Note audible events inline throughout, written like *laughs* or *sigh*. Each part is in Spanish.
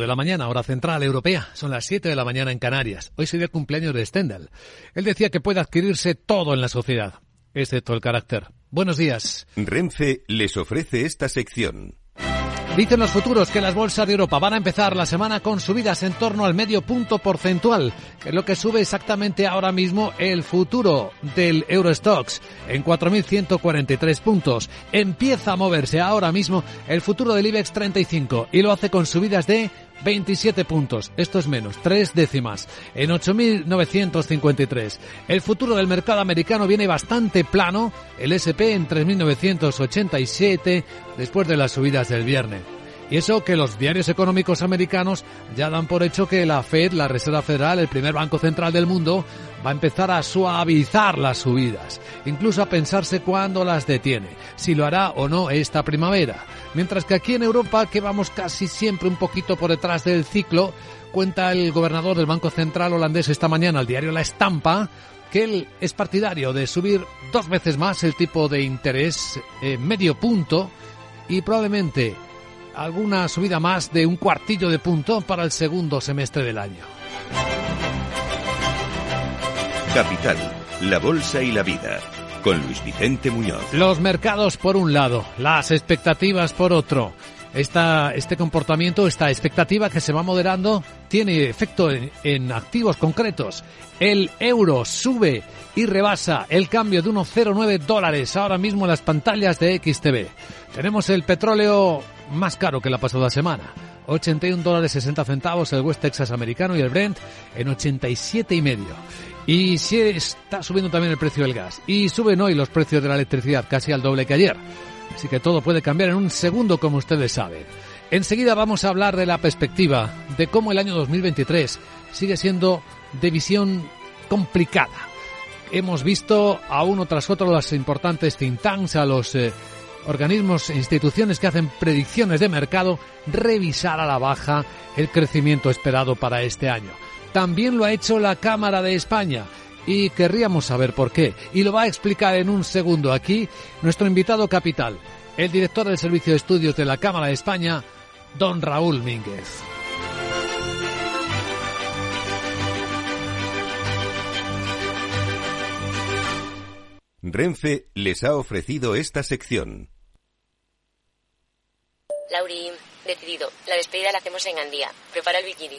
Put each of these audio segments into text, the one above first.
de la mañana, hora central europea. Son las 7 de la mañana en Canarias. Hoy sería el cumpleaños de Stendhal. Él decía que puede adquirirse todo en la sociedad, excepto el carácter. Buenos días. Renfe les ofrece esta sección. Dicen los futuros que las bolsas de Europa van a empezar la semana con subidas en torno al medio punto porcentual, que es lo que sube exactamente ahora mismo el futuro del Eurostox en 4.143 puntos. Empieza a moverse ahora mismo el futuro del IBEX 35 y lo hace con subidas de 27 puntos. Esto es menos, tres décimas, en 8.953. El futuro del mercado americano viene bastante plano, el SP en 3.987 después de las subidas del viernes. Y eso que los diarios económicos americanos ya dan por hecho que la Fed, la Reserva Federal, el primer banco central del mundo, va a empezar a suavizar las subidas, incluso a pensarse cuándo las detiene, si lo hará o no esta primavera. Mientras que aquí en Europa, que vamos casi siempre un poquito por detrás del ciclo, cuenta el gobernador del Banco Central holandés esta mañana al diario La Estampa, que él es partidario de subir dos veces más el tipo de interés eh, medio punto y probablemente alguna subida más de un cuartillo de punto para el segundo semestre del año. Capital, la Bolsa y la Vida, con Luis Vicente Muñoz. Los mercados por un lado, las expectativas por otro. Esta, este comportamiento, esta expectativa que se va moderando, tiene efecto en, activos concretos. El euro sube y rebasa el cambio de unos 0,9 dólares ahora mismo en las pantallas de XTV. Tenemos el petróleo más caro que la pasada semana. 81 dólares 60 centavos el West Texas americano y el Brent en 87 y medio. Y si está subiendo también el precio del gas. Y suben hoy los precios de la electricidad casi al doble que ayer. Así que todo puede cambiar en un segundo, como ustedes saben. Enseguida vamos a hablar de la perspectiva de cómo el año 2023 sigue siendo de visión complicada. Hemos visto a uno tras otro las importantes think tanks, a los eh, organismos e instituciones que hacen predicciones de mercado revisar a la baja el crecimiento esperado para este año. También lo ha hecho la Cámara de España y querríamos saber por qué. Y lo va a explicar en un segundo aquí nuestro invitado capital, el director del Servicio de Estudios de la Cámara de España, don Raúl Mínguez. Renfe les ha ofrecido esta sección. Lauri, decidido. La despedida la hacemos en Gandía. Prepara el bikini.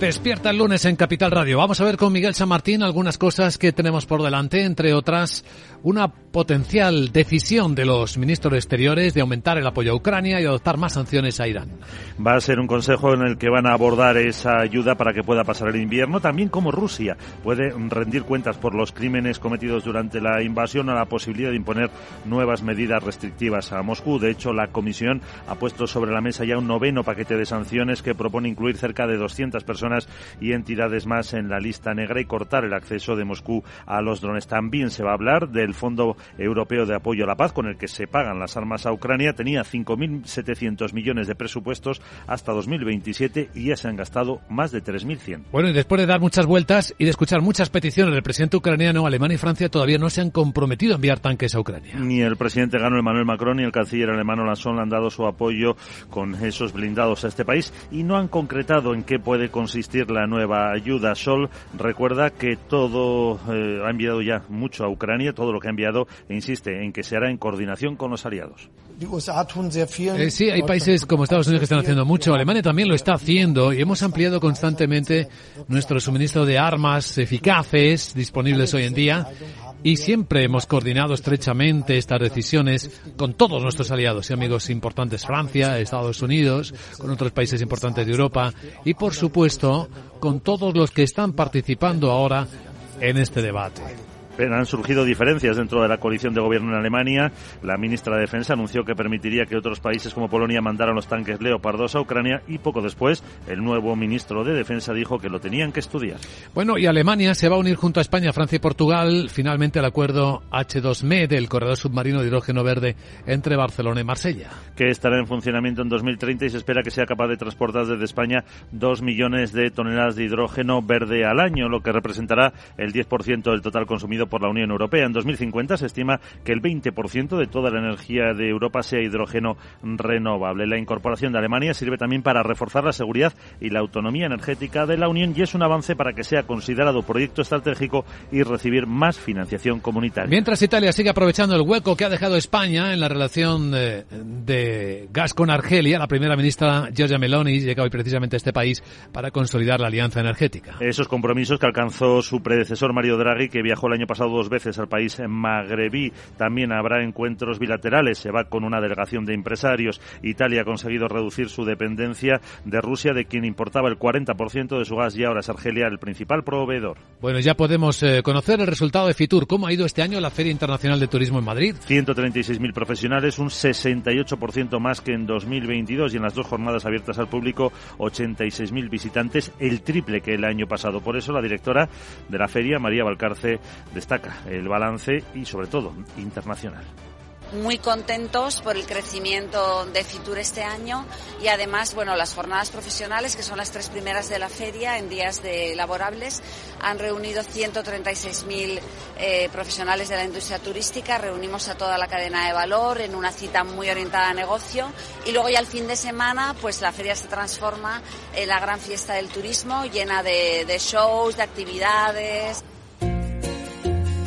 Despierta el lunes en Capital Radio. Vamos a ver con Miguel San Martín algunas cosas que tenemos por delante, entre otras una potencial decisión de los ministros exteriores de aumentar el apoyo a Ucrania y adoptar más sanciones a Irán. Va a ser un consejo en el que van a abordar esa ayuda para que pueda pasar el invierno, también como Rusia puede rendir cuentas por los crímenes cometidos durante la invasión a la posibilidad de imponer nuevas medidas restrictivas a Moscú. De hecho, la Comisión ha puesto sobre la mesa ya un noveno paquete de sanciones que propone incluir cerca de 200 personas y entidades más en la lista negra y cortar el acceso de Moscú a los drones. También se va a hablar del Fondo Europeo de Apoyo a la Paz, con el que se pagan las armas a Ucrania, tenía 5.700 millones de presupuestos hasta 2027 y ya se han gastado más de 3.100. Bueno, y después de dar muchas vueltas y de escuchar muchas peticiones del presidente ucraniano, Alemania y Francia todavía no se han comprometido a enviar tanques a Ucrania. Ni el presidente gano Emmanuel Macron ni el canciller alemán Scholz han dado su apoyo con esos blindados a este país y no han concretado en qué puede consistir la nueva ayuda. Sol recuerda que todo eh, ha enviado ya mucho a Ucrania, todo lo que ha enviado e insiste en que se hará en coordinación con los aliados. Eh, sí, hay países como Estados Unidos que están haciendo mucho. Alemania también lo está haciendo y hemos ampliado constantemente nuestro suministro de armas eficaces disponibles hoy en día y siempre hemos coordinado estrechamente estas decisiones con todos nuestros aliados y amigos importantes, Francia, Estados Unidos, con otros países importantes de Europa y, por supuesto, con todos los que están participando ahora en este debate. Han surgido diferencias dentro de la coalición de gobierno en Alemania. La ministra de Defensa anunció que permitiría que otros países como Polonia mandaran los tanques Leopard 2 a Ucrania y poco después el nuevo ministro de Defensa dijo que lo tenían que estudiar. Bueno, y Alemania se va a unir junto a España, Francia y Portugal finalmente al acuerdo H2ME del corredor submarino de hidrógeno verde entre Barcelona y Marsella. Que estará en funcionamiento en 2030 y se espera que sea capaz de transportar desde España dos millones de toneladas de hidrógeno verde al año, lo que representará el 10% del total consumido por la Unión Europea. En 2050 se estima que el 20% de toda la energía de Europa sea hidrógeno renovable. La incorporación de Alemania sirve también para reforzar la seguridad y la autonomía energética de la Unión y es un avance para que sea considerado proyecto estratégico y recibir más financiación comunitaria. Mientras Italia sigue aprovechando el hueco que ha dejado España en la relación de, de gas con Argelia, la primera ministra Giorgia Meloni llega hoy precisamente a este país para consolidar la alianza energética. Esos compromisos que alcanzó su predecesor Mario Draghi, que viajó el año pasado dos veces al país magrebí. También habrá encuentros bilaterales. Se va con una delegación de empresarios. Italia ha conseguido reducir su dependencia de Rusia, de quien importaba el 40% de su gas y ahora es Argelia el principal proveedor. Bueno, ya podemos eh, conocer el resultado de Fitur. ¿Cómo ha ido este año la Feria Internacional de Turismo en Madrid? 136.000 profesionales, un 68% más que en 2022 y en las dos jornadas abiertas al público 86.000 visitantes, el triple que el año pasado. Por eso la directora de la feria, María Valcarce, destaca el balance y sobre todo internacional. Muy contentos por el crecimiento de Fitur este año y además, bueno, las jornadas profesionales, que son las tres primeras de la feria en días de laborables, han reunido 136.000 eh, profesionales de la industria turística, reunimos a toda la cadena de valor en una cita muy orientada a negocio. Y luego ya el fin de semana, pues la feria se transforma en la gran fiesta del turismo, llena de, de shows, de actividades.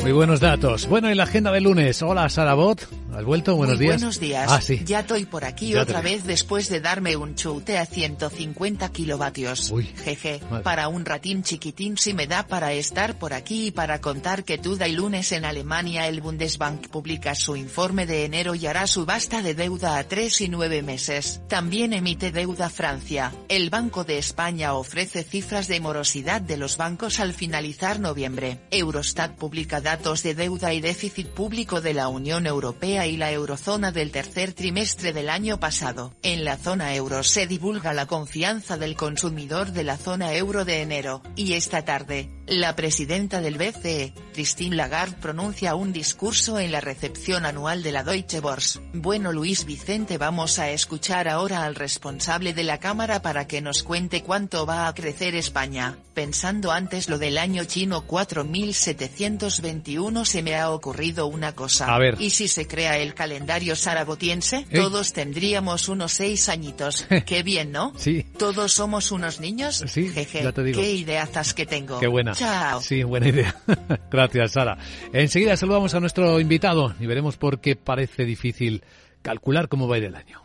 Muy buenos datos. Bueno, en la agenda del lunes. Hola, Sarabot. ¿Has vuelto? Buenos Muy días. Buenos días. Ah, sí. Ya estoy por aquí Ya otra vez después de darme un chute a 150 kilovatios. Uy. Jeje, Madre. para un ratín chiquitín si me da para estar por aquí y para contar que todo el lunes en Alemania el Bundesbank publica su informe de enero y hará subasta de deuda a 3 y 9 meses. También emite deuda Francia. El Banco de España ofrece cifras de morosidad de los bancos al finalizar noviembre. Eurostat publica datos de deuda y déficit público de la Unión Europea y la eurozona del tercer trimestre del año pasado. En la zona euro se divulga la confianza del consumidor de la zona euro de enero, y esta tarde, la presidenta del BCE, Christine Lagarde pronuncia un discurso en la recepción anual de la Deutsche Börse. Bueno Luis Vicente vamos a escuchar ahora al responsable de la Cámara para que nos cuente cuánto va a crecer España. Pensando antes lo del año chino 4721 se me ha ocurrido una cosa. A ver. ¿Y si se crea el calendario saragotiense? Ey. Todos tendríamos unos seis añitos. *laughs* Qué bien, ¿no? Sí. ¿Todos somos unos niños? Sí, Jeje, ya te digo. qué ideazas que tengo. Qué buena. Chao. Sí, buena idea. *laughs* Gracias, Sara. Enseguida saludamos a nuestro invitado y veremos por qué parece difícil calcular cómo va a ir el año.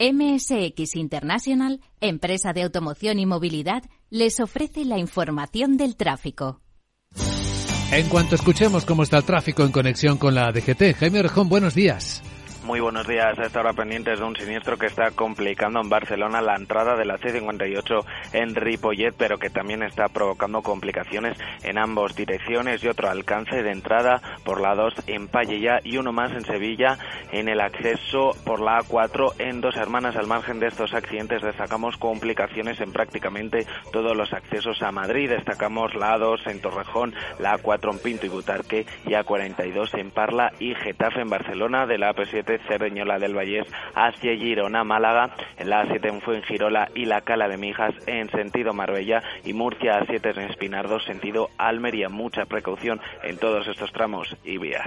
MSX International, empresa de automoción y movilidad, les ofrece la información del tráfico. En cuanto escuchemos cómo está el tráfico en conexión con la DGT, Jaime Orejón, buenos días. Muy buenos días. A esta hora pendientes de un siniestro que está complicando en Barcelona la entrada de la C58 en Ripollet, pero que también está provocando complicaciones en ambas direcciones y otro alcance de entrada por la 2 en Pallella y uno más en Sevilla en el acceso por la A4 en Dos Hermanas. Al margen de estos accidentes destacamos complicaciones en prácticamente todos los accesos a Madrid. Destacamos la A2 en Torrejón, la A4 en Pinto y Butarque y A42 en Parla y Getafe en Barcelona de la AP7 Cerdeñola del Vallés hacia Girona, Málaga, en la A7 en Fuengirola y la Cala de Mijas en sentido Marbella y Murcia A7 en Espinardo sentido Almería. Mucha precaución en todos estos tramos y vías.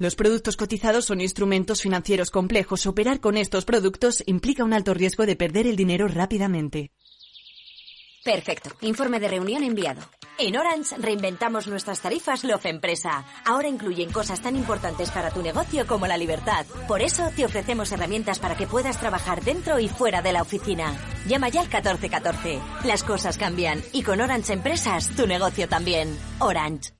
Los productos cotizados son instrumentos financieros complejos. Operar con estos productos implica un alto riesgo de perder el dinero rápidamente. Perfecto. Informe de reunión enviado. En Orange reinventamos nuestras tarifas Love Empresa. Ahora incluyen cosas tan importantes para tu negocio como la libertad. Por eso te ofrecemos herramientas para que puedas trabajar dentro y fuera de la oficina. Llama ya al 1414. Las cosas cambian y con Orange Empresas tu negocio también. Orange.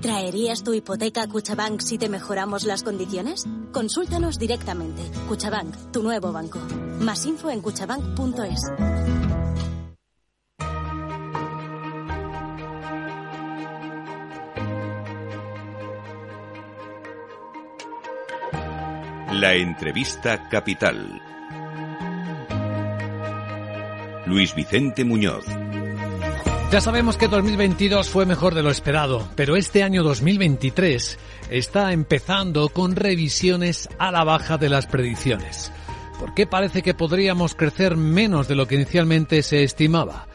¿Traerías tu hipoteca a Cuchabank si te mejoramos las condiciones? Consúltanos directamente. Cuchabank, tu nuevo banco. Más info en cuchabank.es. La entrevista capital. Luis Vicente Muñoz. Ya sabemos que 2022 fue mejor de lo esperado, pero este año 2023 está empezando con revisiones a la baja de las predicciones. ¿Por qué parece que podríamos crecer menos de lo que inicialmente se estimaba?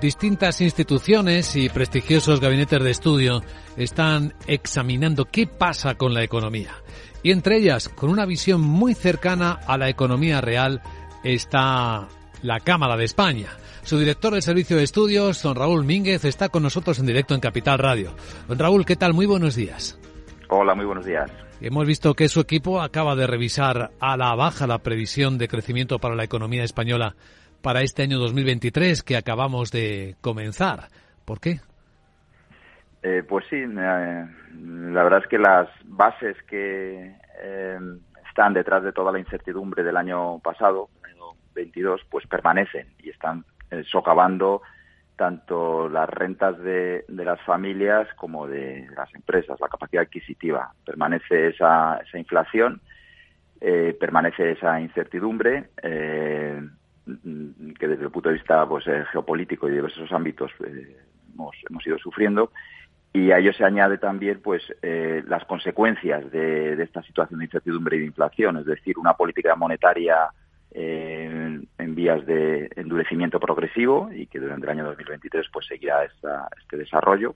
Distintas instituciones y prestigiosos gabinetes de estudio están examinando qué pasa con la economía. Y entre ellas, con una visión muy cercana a la economía real, está la Cámara de España. Su director del Servicio de Estudios, don Raúl Mínguez, está con nosotros en directo en Capital Radio. Don Raúl, ¿qué tal? Muy buenos días. Hola, muy buenos días. Hemos visto que su equipo acaba de revisar a la baja la previsión de crecimiento para la economía española para este año 2023 que acabamos de comenzar. ¿Por qué? Eh, pues sí, eh, la verdad es que las bases que eh, están detrás de toda la incertidumbre del año pasado, el año 22, pues permanecen y están eh, socavando tanto las rentas de, las familias como de las empresas, la capacidad adquisitiva. Permanece esa, esa inflación, eh, permanece esa incertidumbre eh, que desde el punto de vista pues, geopolítico y de diversos ámbitos hemos, hemos ido sufriendo y a ello se añade también pues las consecuencias de, esta situación de incertidumbre y de inflación, es decir, una política monetaria en, vías de endurecimiento progresivo y que durante el año 2023 pues seguirá este desarrollo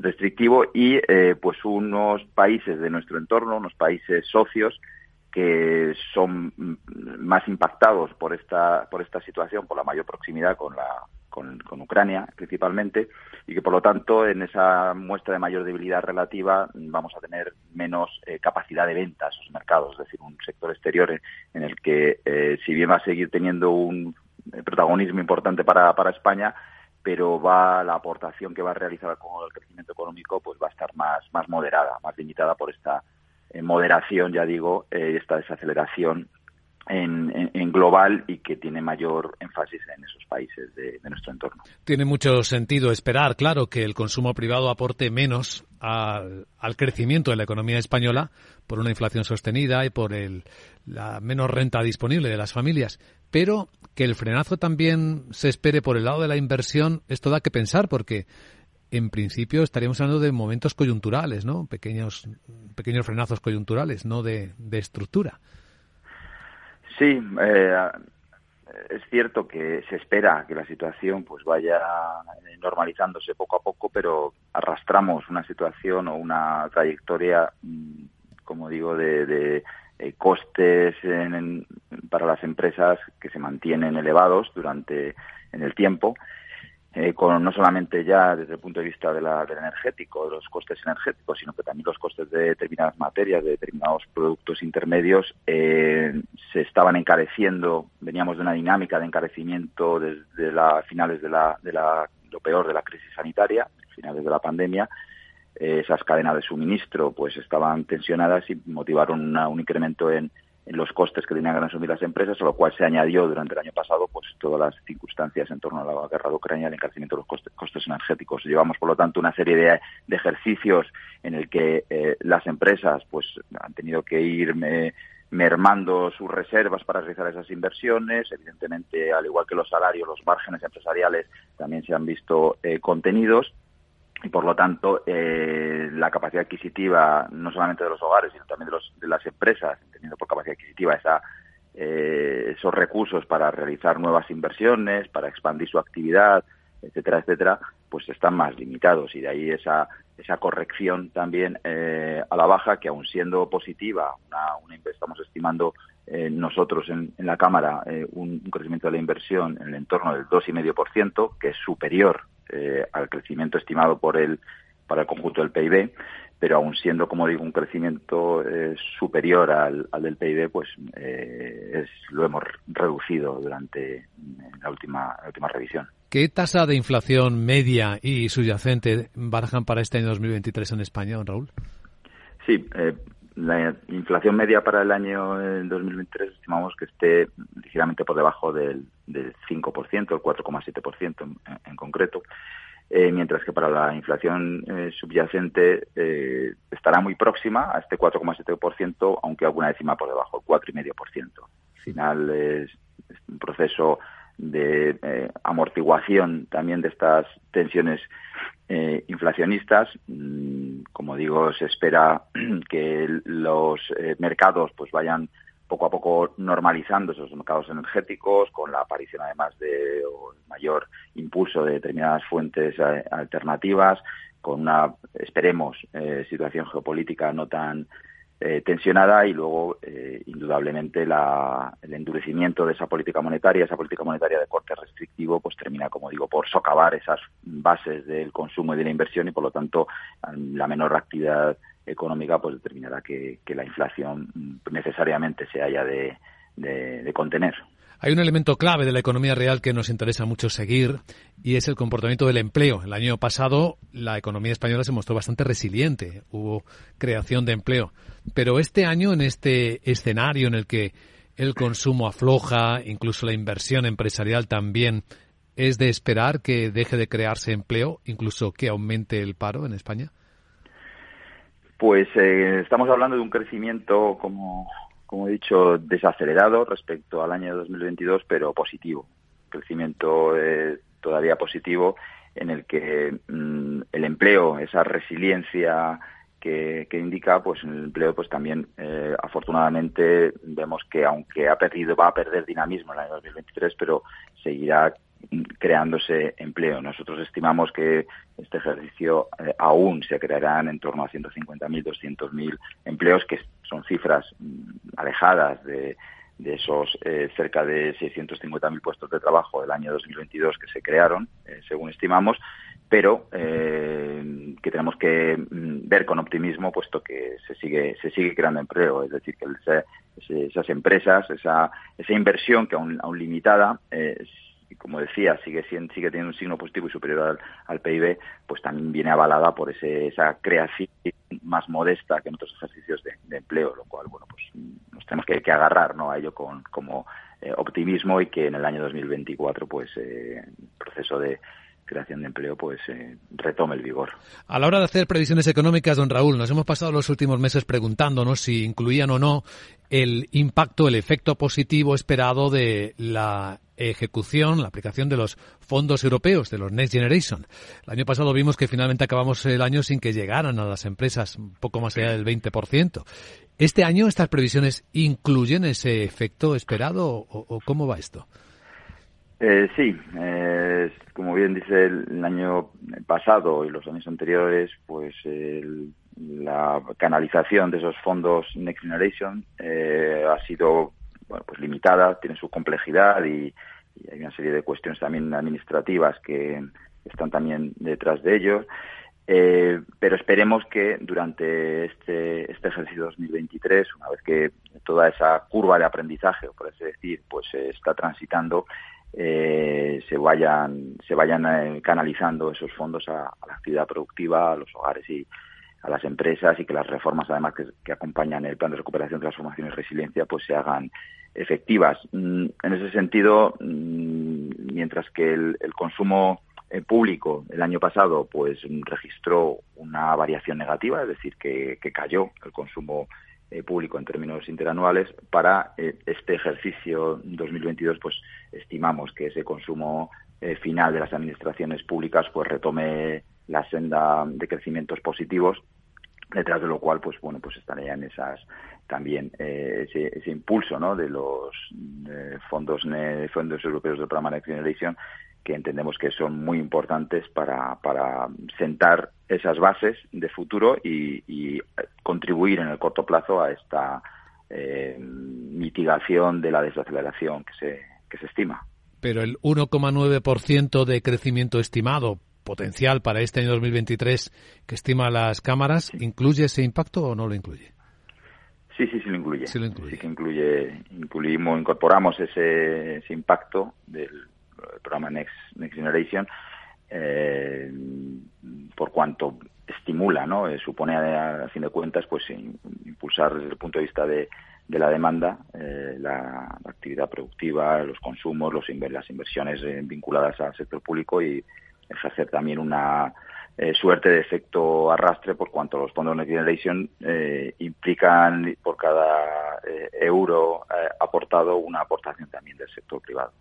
restrictivo y eh, pues unos países de nuestro entorno, unos países socios que son más impactados por esta por esta situación, por la mayor proximidad con la con, Ucrania principalmente, y que por lo tanto en esa muestra de mayor debilidad relativa vamos a tener menos eh, capacidad de venta a esos mercados, es decir, un sector exterior en, el que eh, si bien va a seguir teniendo un eh, protagonismo importante para, para España, pero va la aportación que va a realizar con el crecimiento económico pues va a estar más, más moderada, más limitada por esta moderación, ya digo, esta desaceleración en, global y que tiene mayor énfasis en esos países de, nuestro entorno. Tiene mucho sentido esperar, claro, que el consumo privado aporte menos al, crecimiento de la economía española por una inflación sostenida y por el, la menos renta disponible de las familias. Pero que el frenazo también se espere por el lado de la inversión, esto da que pensar porque en principio estaríamos hablando de momentos coyunturales, ¿no? Pequeños, pequeños frenazos coyunturales, no de estructura. Sí, eh, es cierto que se espera que la situación pues vaya normalizándose poco a poco, pero arrastramos una situación o una trayectoria, mm, como digo, de, eh, costes para las empresas que se mantienen elevados durante en el tiempo eh, con no solamente ya desde el punto de vista de la, del energético, de los costes energéticos, sino que también los costes de determinadas materias, de determinados productos intermedios, eh, se estaban encareciendo. Veníamos de una dinámica de encarecimiento desde la, finales de la, de la, lo peor de la crisis sanitaria, finales de la pandemia. Eh, esas cadenas de suministro pues estaban tensionadas y motivaron un incremento en, en los costes que tenían que asumir las empresas, a lo cual se añadió durante el año pasado pues todas las circunstancias en torno a la guerra de Ucrania, el encarecimiento de los costes, energéticos. Llevamos, por lo tanto, una serie de, ejercicios en el que eh, las empresas pues han tenido que ir mermando sus reservas para realizar esas inversiones. Evidentemente, al igual que los salarios, los márgenes empresariales también se han visto eh, contenidos y por lo tanto eh, la capacidad adquisitiva no solamente de los hogares sino también de, los, de las empresas teniendo por capacidad adquisitiva esa, eh, esos recursos para realizar nuevas inversiones para expandir su actividad etcétera etcétera pues están más limitados. Y de ahí esa esa corrección también eh, a la baja que aun siendo positiva una, una estamos estimando eh, nosotros en, en, la cámara eh, un, un, crecimiento de la inversión en el entorno del 2,5%, que es superior eh, al crecimiento estimado por el, para el conjunto del PIB, pero aún siendo, como digo, un crecimiento eh, superior al, al, del PIB, pues eh, es, lo hemos reducido durante la última, la última revisión. ¿Qué tasa de inflación media y subyacente barajan para este año 2023 en España, don Raúl? Sí, eh, la inflación media para el año 2023 estimamos que esté ligeramente por debajo del, del 5%, el 4,7% en, en, concreto, eh, mientras que para la inflación eh, subyacente eh, estará muy próxima a este 4,7%, aunque alguna décima por debajo, el 4,5%. Al final es un proceso de eh, amortiguación también de estas tensiones eh, inflacionistas. Mm, como digo, se espera *clears throat* que los eh, mercados pues vayan poco a poco normalizando esos mercados energéticos con la aparición además de mayor impulso de determinadas fuentes eh, alternativas con una esperemos eh, situación geopolítica no tan eh, tensionada y luego, eh, indudablemente, la, el endurecimiento de esa política monetaria, esa política monetaria de corte restrictivo, pues termina, como digo, por socavar esas bases del consumo y de la inversión y, por lo tanto, la menor actividad económica pues determinará que, la inflación necesariamente se haya de contener. Hay un elemento clave de la economía real que nos interesa mucho seguir y es el comportamiento del empleo. El año pasado la economía española se mostró bastante resiliente, hubo creación de empleo. Pero este año, en este escenario en el que el consumo afloja, incluso la inversión empresarial también, ¿es de esperar que deje de crearse empleo, incluso que aumente el paro en España? Pues eh, estamos hablando de un crecimiento, como como he dicho, desacelerado respecto al año 2022, pero positivo. Crecimiento eh, todavía positivo en el que mmm, el empleo, esa resiliencia que, que, indica, pues el empleo, pues también, eh, afortunadamente, vemos que aunque ha perdido, va a perder dinamismo en el año 2023, pero seguirá creándose empleo. Nosotros estimamos que este ejercicio eh, aún se crearán en torno a 150.000, 200.000 empleos, que son cifras mm, alejadas de, de esos eh, cerca de 650.000 puestos de trabajo del año 2022 que se crearon, eh, según estimamos, pero eh, que tenemos que mm, ver con optimismo, puesto que se sigue se sigue creando empleo, es decir, que ese, esas empresas, esa, esa inversión que aún, aún limitada, eh, y como decía, sigue, sigue teniendo un signo positivo y superior al, al PIB, pues también viene avalada por ese, esa creación más modesta que en otros ejercicios de, empleo, lo cual, bueno, pues nos tenemos que, que agarrar ¿no? a ello con como eh, optimismo y que en el año 2024, pues, eh, el proceso de creación de empleo pues eh, retome el vigor. A la hora de hacer previsiones económicas, don Raúl, nos hemos pasado los últimos meses preguntándonos si incluían o no el impacto, el efecto positivo esperado de la ejecución, la aplicación de los fondos europeos, de los Next Generation. El año pasado vimos que finalmente acabamos el año sin que llegaran a las empresas un poco más allá del 20%. ¿Este año estas previsiones incluyen ese efecto esperado o, o cómo va esto? Eh, sí, eh, el, año pasado y los años anteriores, pues el, la canalización de esos fondos Next Generation eh, ha sido bueno, pues limitada, tiene su complejidad y, hay una serie de cuestiones también administrativas que están también detrás de ello. Eh, pero esperemos que durante este, este ejercicio 2023, una vez que toda esa curva de aprendizaje, por así decir, pues se está transitando, eh, se vayan, se vayan eh, canalizando esos fondos a, la actividad productiva, a los hogares y a las empresas y que las reformas, además, que, acompañan el plan de recuperación, transformación y resiliencia, pues se hagan efectivas. Mm, en ese sentido, mm, mientras que el consumo el público el año pasado pues registró una variación negativa, es decir, que, cayó el consumo eh, público en términos interanuales. Para eh, este ejercicio 2022 pues estimamos que ese consumo eh, final de las administraciones públicas pues retome la senda de crecimientos positivos detrás de lo cual pues bueno pues estarían esas también ese, ese, impulso ¿no? de los fondos fondos europeos del programa Next Generation que entendemos que son muy importantes para, para sentar esas bases de futuro y, contribuir en el corto plazo a esta eh, mitigación de la desaceleración que se, que se estima. Pero el 1,9% de crecimiento estimado potencial para este año 2023 que estima las cámaras, ¿incluye ese impacto o no lo incluye? Sí, sí, sí lo incluye. Sí, lo incluye. Sí que incluye, incluimos, incorporamos ese, ese impacto del, el programa Next, Next Generation, eh, por cuanto estimula, ¿no? Eh, supone a, fin de cuentas, pues impulsar desde el punto de vista de, la demanda, eh, la, actividad productiva, los consumos, los, las inversiones vinculadas al sector público y ejercer también una eh, suerte de efecto arrastre por cuanto los fondos Next Generation eh, implican por cada eh, euro aportado una aportación también del sector privado.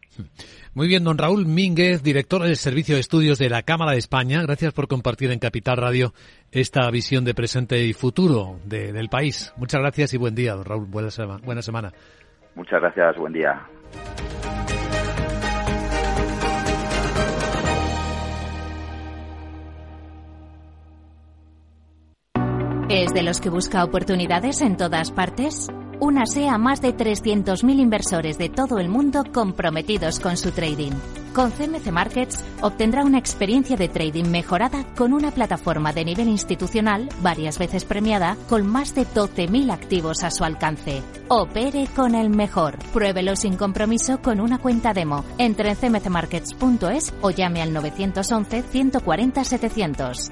Muy bien, don Raúl Mínguez, director del Servicio de Estudios de la Cámara de España. Gracias por compartir en Capital Radio esta visión de presente y futuro del país. Muchas gracias y buen día, don Raúl. Buena, buena semana. Muchas gracias, buen día. ¿Es de los que busca oportunidades en todas partes? Únase a más de 300.000 inversores de todo el mundo comprometidos con su trading. Con CMC Markets obtendrá una experiencia de trading mejorada con una plataforma de nivel institucional varias veces premiada con más de 12.000 activos a su alcance. Opere con el mejor. Pruébelo sin compromiso con una cuenta demo. Entre en cmcmarkets.es o llame al 911 140 700.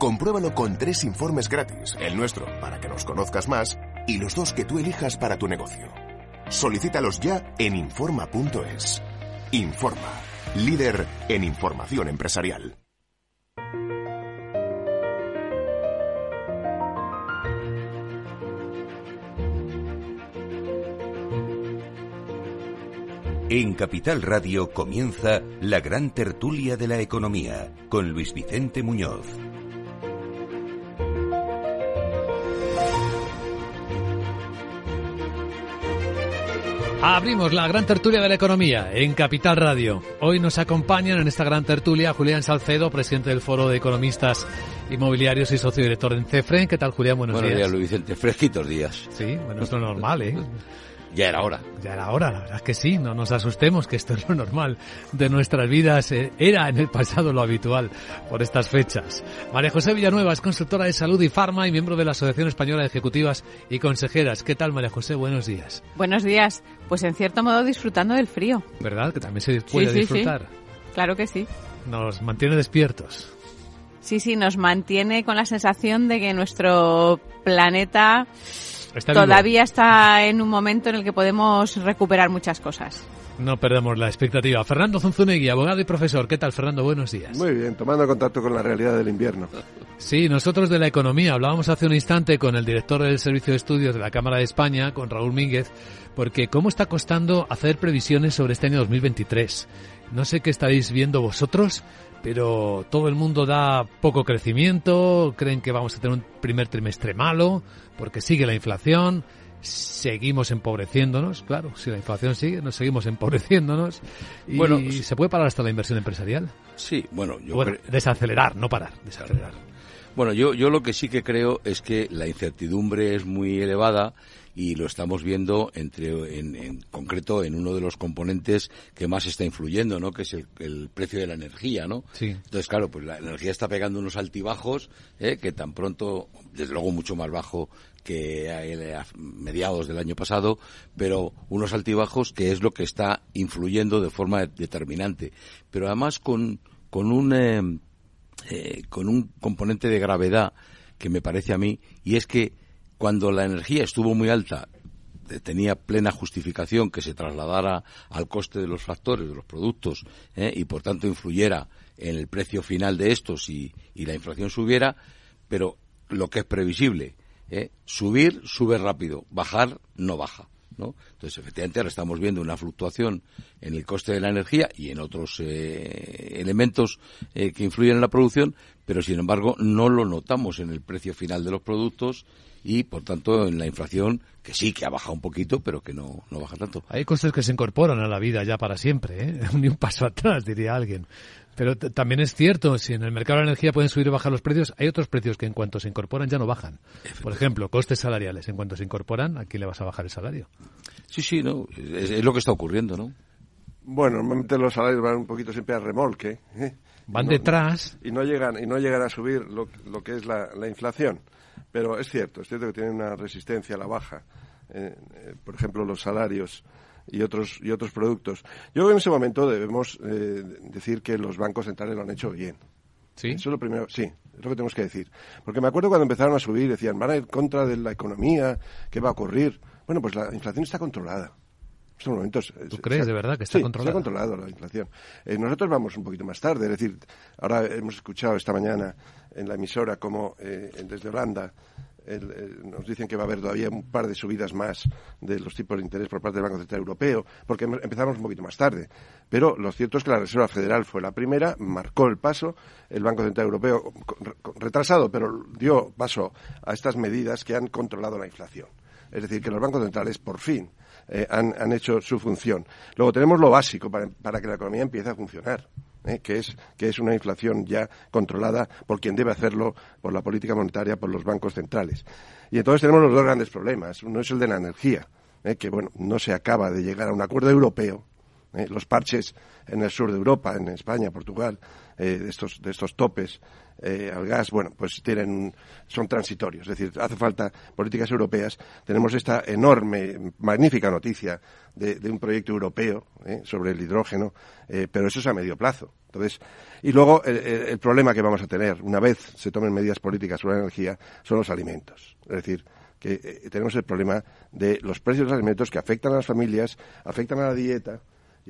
Compruébalo con tres informes gratis, el nuestro para que nos conozcas más y los dos que tú elijas para tu negocio. Solicítalos ya en Informa.es. Informa, líder en información empresarial. En Capital Radio comienza la gran tertulia de la economía con Luis Vicente Muñoz. Abrimos la gran tertulia de la economía en Capital Radio. Hoy nos acompañan en esta gran tertulia Julián Salcedo, presidente del Foro de Economistas Inmobiliarios y socio director en CEFRE. ¿Qué tal, Julián? Buenos, días. Buenos días, Luis Vicente. Fresquitos días. Sí, bueno, esto es normal, ¿eh? Ya era hora. Ya era hora, la verdad es que sí, no nos asustemos, que esto es lo normal de nuestras vidas, eh, era en el pasado lo habitual por estas fechas. María José Villanueva es consultora de salud y farma y miembro de la Asociación Española de Ejecutivas y Consejeras. ¿Qué tal, María José? Buenos días. Buenos días. Pues en cierto modo disfrutando del frío. ¿Verdad? Que también se puede disfrutar. Claro que sí. Nos mantiene despiertos. Sí, sí, nos mantiene con la sensación de que nuestro planeta todavía está en un momento en el que podemos recuperar muchas cosas. No perdemos la expectativa. Fernando Zunzunegui, abogado y profesor. ¿Qué tal, Fernando? Buenos días. Muy bien, tomando contacto con la realidad del invierno. *laughs* Sí, nosotros de la economía hablábamos hace un instante con el director del Servicio de Estudios de la Cámara de España, con Raúl Mínguez, porque cómo está costando hacer previsiones sobre este año 2023. No sé qué estaréis viendo vosotros, pero todo el mundo da poco crecimiento, creen que vamos a tener un primer trimestre malo, porque sigue la inflación, seguimos empobreciéndonos, claro, si la inflación sigue, nos seguimos empobreciéndonos y Bueno, se puede parar hasta la inversión empresarial. Sí, bueno, yo Bueno, desacelerar, no parar, desacelerar. Bueno, yo, yo lo que sí que creo es que la incertidumbre es muy elevada y lo estamos viendo entre, en, en concreto en uno de los componentes que más está influyendo, ¿no? Que es el, el precio de la energía, ¿no? Sí. Entonces, claro, pues la energía está pegando unos altibajos ¿eh? que tan pronto, desde luego mucho más bajo que a, a mediados del año pasado, pero unos altibajos que es lo que está influyendo de forma determinante. Pero además con, con un... eh, eh, con un componente de gravedad que me parece a mí, y es que cuando la energía estuvo muy alta, tenía plena justificación que se trasladara al coste de los factores, de los productos, eh, y por tanto influyera en el precio final de estos y, la inflación subiera, pero lo que es previsible, eh, subir, sube rápido, bajar, no baja. Entonces, efectivamente, ahora estamos viendo una fluctuación en el coste de la energía y en otros eh, elementos que influyen en la producción, pero sin embargo no lo notamos en el precio final de los productos y, por tanto, en la inflación, que sí que ha bajado un poquito, pero que no, no baja tanto. Hay cosas que se incorporan a la vida ya para siempre, ¿eh? *laughs* ni un paso atrás, diría alguien. Pero también es cierto, si en el mercado de la energía pueden subir y bajar los precios, hay otros precios que en cuanto se incorporan ya no bajan. Por ejemplo, costes salariales. En cuanto se incorporan, ¿a quién le vas a bajar el salario? Sí, sí, no, es, es lo que está ocurriendo, ¿no? Bueno, normalmente los salarios van un poquito siempre a remolque. ¿eh? Van Y no- detrás. Y no llegan, y no llegan a subir lo, lo que es la, la inflación. Pero es cierto, es cierto que tienen una resistencia a la baja. eh, eh, por ejemplo, los salarios y otros, y otros productos. Yo creo que en ese momento debemos eh, decir que los bancos centrales lo han hecho bien. ¿Sí? Eso es lo primero, sí, es lo que tenemos que decir. Porque me acuerdo cuando empezaron a subir, decían, van a ir contra de la economía, ¿qué va a ocurrir? Bueno, pues la inflación está controlada. En estos momentos. ¿Tú eh, crees se- de verdad que está sí, controlada? Está controlado la inflación. Eh, nosotros vamos un poquito más tarde, es decir, ahora hemos escuchado esta mañana en la emisora como eh, desde Holanda nos dicen que va a haber todavía un par de subidas más de los tipos de interés por parte del Banco Central Europeo, porque em- empezamos un poquito más tarde. Pero lo cierto es que la Reserva Federal fue la primera, marcó el paso, el Banco Central Europeo, retrasado, pero dio paso a estas medidas que han controlado la inflación. Es decir, que los bancos centrales, por fin, eh, han, han hecho su función. Luego tenemos lo básico para, para que la economía empiece a funcionar, ¿eh? que, es, que es una inflación ya controlada por quien debe hacerlo, por la política monetaria, por los bancos centrales. Y entonces tenemos los dos grandes problemas. Uno es el de la energía, ¿eh? que bueno, no se acaba de llegar a un acuerdo europeo. ¿Eh? Los parches en el sur de Europa, en España, Portugal, eh, de, estos, de estos topes eh, al gas, bueno, pues tienen, son transitorios. Es decir, hace falta políticas europeas. Tenemos esta enorme, magnífica noticia de, de un proyecto europeo sobre el hidrógeno, pero eso es a medio plazo. Entonces, y luego el, el- problema que vamos a tener una vez se tomen medidas políticas sobre la energía son los alimentos. Es decir, que tenemos el problema de los precios de los alimentos que afectan a las familias, afectan a la dieta.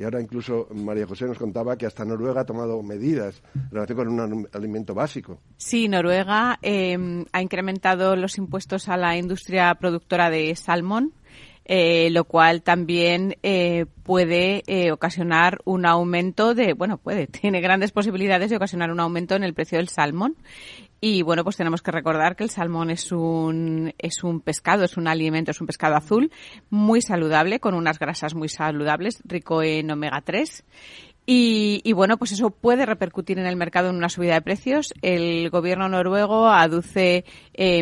Y ahora incluso María José nos contaba que hasta Noruega ha tomado medidas en relación con un alim- alimento básico. Sí, Noruega eh, ha incrementado los impuestos a la industria productora de salmón, eh, lo cual también eh, puede eh, ocasionar un aumento de, bueno, puede, *laughs* tiene grandes posibilidades de ocasionar un aumento en el precio del salmón. Y bueno, pues tenemos que recordar que el salmón es un, es un pescado, es un alimento, es un pescado azul, muy saludable, con unas grasas muy saludables, rico en omega 3. Y, y, bueno, pues eso puede repercutir en el mercado en una subida de precios. El gobierno noruego aduce, eh,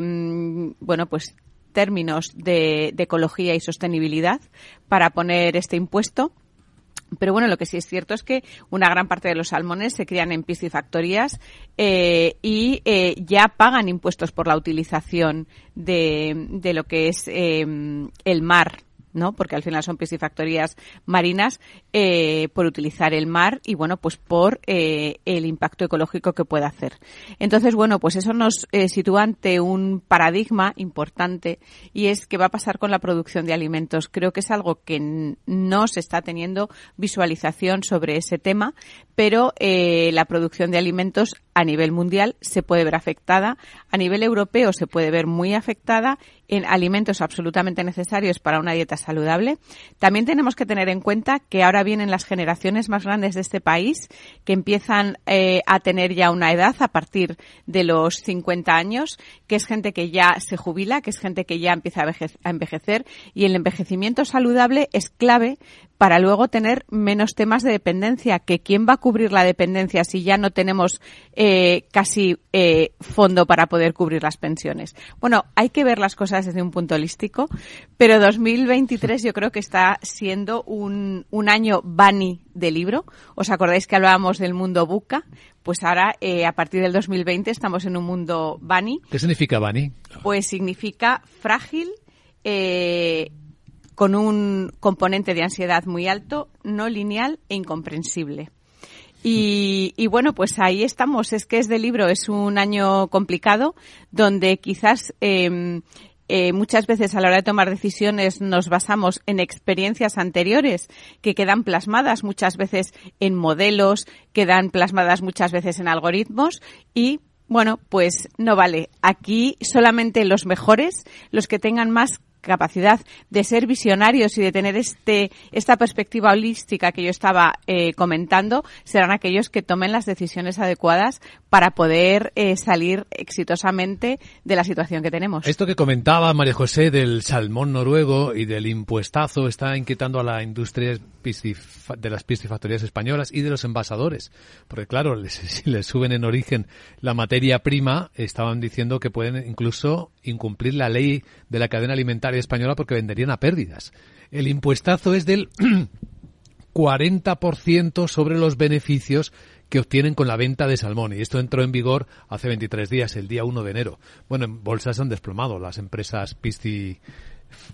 bueno, pues términos de, ecología y sostenibilidad para poner este impuesto. Pero bueno, lo que sí es cierto es que una gran parte de los salmones se crían en piscifactorías eh, y eh, ya pagan impuestos por la utilización de, de lo que es eh, el mar ¿no? Porque al final son piscifactorías marinas eh, por utilizar el mar y, bueno, pues por eh, el impacto ecológico que puede hacer. Entonces, bueno, pues eso nos eh, sitúa ante un paradigma importante y es qué va a pasar con la producción de alimentos. Creo que es algo que no se está teniendo visualización sobre ese tema, pero la producción de alimentos a nivel mundial se puede ver afectada, a nivel europeo se puede ver muy afectada en alimentos absolutamente necesarios para una dieta saludable. También tenemos que tener en cuenta que ahora vienen las generaciones más grandes de este país que empiezan eh, a tener ya una edad a partir de los 50 años, que es gente que ya se jubila, que es gente que ya empieza a envejecer y el envejecimiento saludable es clave para luego tener menos temas de dependencia, que quién va a cubrir la dependencia si ya no tenemos eh, casi eh, fondo para poder cubrir las pensiones. Bueno, hay que ver las cosas desde un punto holístico, pero 2023 yo creo que está siendo un, un año bani de libro. ¿Os acordáis que hablábamos del mundo buca? Pues ahora, eh, a partir del 2020, estamos en un mundo bani. ¿Qué significa bani? Pues significa frágil, eh, con un componente de ansiedad muy alto, no lineal e incomprensible. Y, bueno, pues ahí estamos. Es que este libro es un año complicado donde quizás em, eh, muchas veces a la hora de tomar decisiones nos basamos en experiencias anteriores que quedan plasmadas muchas veces en modelos, quedan plasmadas muchas veces en algoritmos y bueno, pues no vale. Aquí solamente los mejores, los que tengan más capacidad de ser visionarios y de tener este esta perspectiva holística que yo estaba eh, comentando serán aquellos que tomen las decisiones adecuadas para poder eh, salir exitosamente de la situación que tenemos. Esto que comentaba María José del salmón noruego y del impuestazo está inquietando a la industria de las piscifactorías españolas y de los envasadores. Porque claro, *laughs* si les suben en origen la materia prima, estaban diciendo que pueden incluso incumplir la ley de la cadena alimentaria española porque venderían a pérdidas. El impuestazo es del *clears throat* 40% sobre los beneficios que obtienen con la venta de salmón. Y esto entró en vigor hace 23 días, el día 1 de enero. Bueno, en bolsas han desplomado las empresas pisci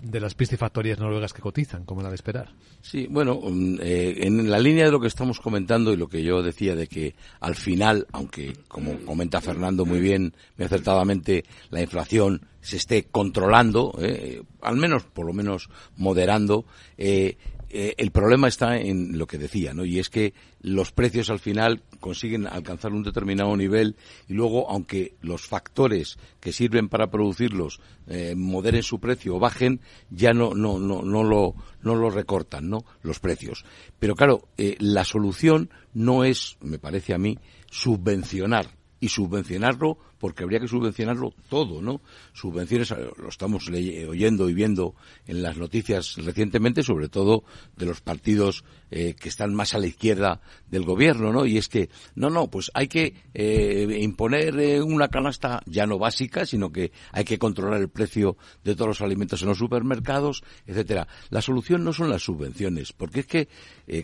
de las piscifactorías noruegas que cotizan, como la de esperar. Sí, bueno, mm, eh, en la línea de lo que estamos comentando y lo que yo decía de que al final, aunque como comenta Fernando muy bien, muy acertadamente, la inflación se esté controlando, eh, al menos, por lo menos, moderando, eh, eh, el problema está en lo que decía, ¿no? Y es que los precios al final consiguen alcanzar un determinado nivel y luego, aunque los factores que sirven para producirlos eh, moderen su precio o bajen, ya no, no, no, no, lo, no lo recortan, ¿no? Los precios. Pero claro, eh, la solución no es, me parece a mí, subvencionar y subvencionarlo porque habría que subvencionarlo todo, ¿no? Subvenciones, eh, lo estamos oyendo y viendo en las noticias recientemente, sobre todo de los partidos eh, que están más a la izquierda del gobierno, ¿no? Y es que, no, no, pues hay que eh, imponer una canasta ya no básica, sino que hay que controlar el precio de todos los alimentos en los supermercados, etcétera. La solución no son las subvenciones, porque es que,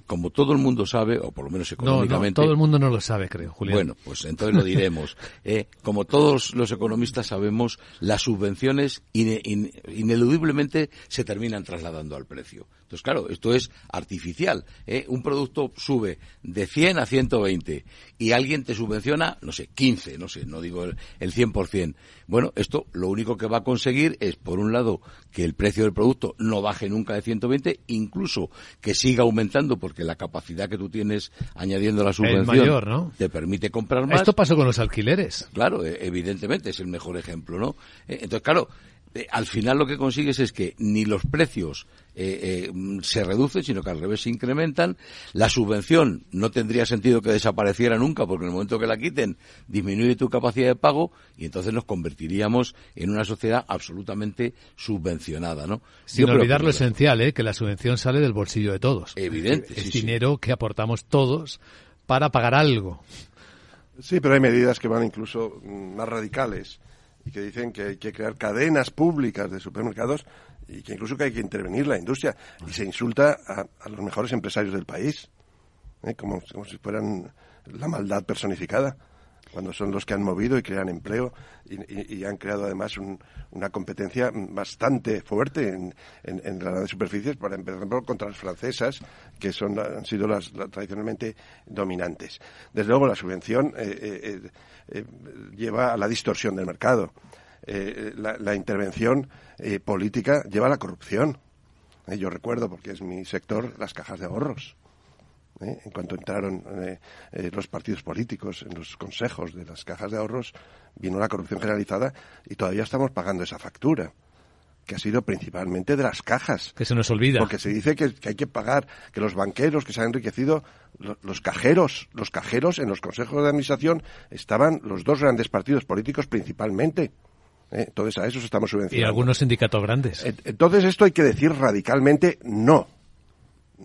como todo el mundo sabe, o por lo menos económicamente... No, todo el mundo no lo sabe, creo, Julián. Bueno, pues entonces lo diremos. como todos los economistas sabemos, las subvenciones ineludiblemente se terminan trasladando al precio. Entonces, claro, esto es artificial. ¿eh? Un producto sube de 100 a 120 y alguien te subvenciona, no sé, 15, no sé, no digo el, el 100%. Bueno, esto lo único que va a conseguir es, por un lado, que el precio del producto no baje nunca de 120, incluso que siga aumentando porque la capacidad que tú tienes añadiendo la subvención te permite comprar más. Esto pasó con los alquileres. Claro, e, evidentemente es el mejor ejemplo, ¿no? Eh, entonces, claro, eh, al final lo que consigues es que ni los precios eh, eh, se reducen, sino que al revés se incrementan. La subvención no tendría sentido que desapareciera nunca, porque en el momento que la quiten disminuye tu capacidad de pago y entonces nos convertiríamos en una sociedad absolutamente subvencionada, ¿no? Sin olvidar lo esencial, que la subvención sale del bolsillo de todos. Evidente. Es, dinero que aportamos todos para pagar algo. Sí, pero hay medidas que van incluso más radicales y que dicen que hay que crear cadenas públicas de supermercados y que incluso que hay que intervenir la industria y se insulta a, los mejores empresarios del país, ¿eh? como, si fueran la maldad personificada. Cuando son los que han movido y crean empleo y, han creado además una competencia bastante fuerte en, en, la superficies, por ejemplo, contra las francesas, que son, han sido las, tradicionalmente dominantes. Desde luego, la subvención eh, eh, eh, lleva a la distorsión del mercado. La, la, intervención política lleva a la corrupción. yo recuerdo, porque es mi sector, las cajas de ahorros ¿eh? en cuanto entraron eh, eh, los partidos políticos en los consejos de las cajas de ahorros, vino la corrupción generalizada y todavía estamos pagando esa factura que ha sido principalmente de las cajas. Que se nos olvida. Porque se dice que, hay que pagar, que los banqueros que se han enriquecido, los cajeros, los cajeros en los consejos de administración estaban los dos grandes partidos políticos principalmente. Entonces a esos estamos subvencionando. Y algunos sindicatos grandes. Entonces esto hay que decir radicalmente no.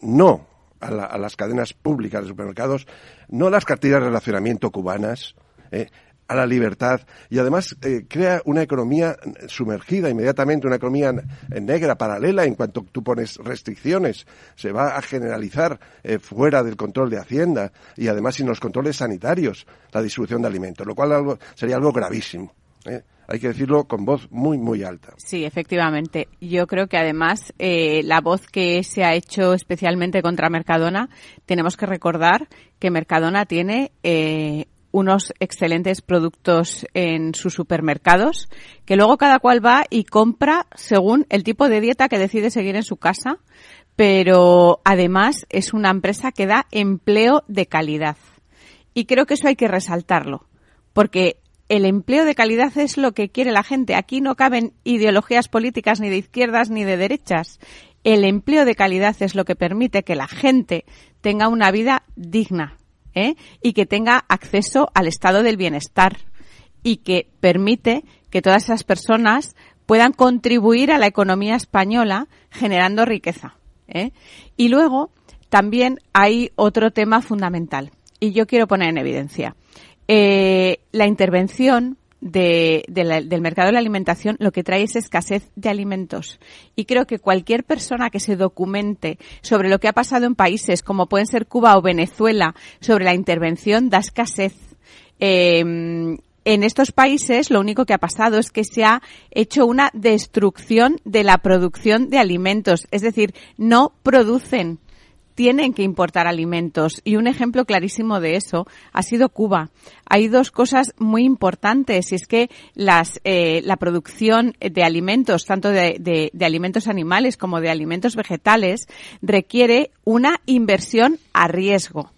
No a, las cadenas públicas de supermercados, no las cartillas de relacionamiento cubanas, eh, a la libertad. Y además eh, crea una economía sumergida inmediatamente, una economía negra, paralela, en cuanto tú pones restricciones, se va a generalizar eh, fuera del control de Hacienda y además sin los controles sanitarios la distribución de alimentos, lo cual sería algo gravísimo hay que decirlo con voz muy, muy alta. Sí, efectivamente. Yo creo que además eh, la voz que se ha hecho especialmente contra Mercadona, tenemos que recordar que Mercadona tiene eh, unos excelentes productos en sus supermercados, que luego cada cual va y compra según el tipo de dieta que decide seguir en su casa, pero además es una empresa que da empleo de calidad. Y creo que eso hay que resaltarlo, porque el empleo de calidad es lo que quiere la gente. Aquí no caben ideologías políticas ni de izquierdas ni de derechas. El empleo de calidad es lo que permite que la gente tenga una vida digna ¿eh? y que tenga acceso al estado del bienestar y que permite que todas esas personas puedan contribuir a la economía española generando riqueza. ¿eh? Y luego también hay otro tema fundamental y yo quiero poner en evidencia. Eh, la intervención del mercado de la alimentación lo que trae es escasez de alimentos. Y creo que cualquier persona que se documente sobre lo que ha pasado en países como pueden ser Cuba o Venezuela sobre la intervención da escasez. Em, en estos países lo único que ha pasado es que se ha hecho una destrucción de la producción de alimentos. Es decir, no producen tienen que importar alimentos. Y un ejemplo clarísimo de eso ha sido Cuba. Hay dos cosas muy importantes y es que las, eh, la producción de alimentos, tanto de, de alimentos animales como de alimentos vegetales, requiere una inversión a riesgo.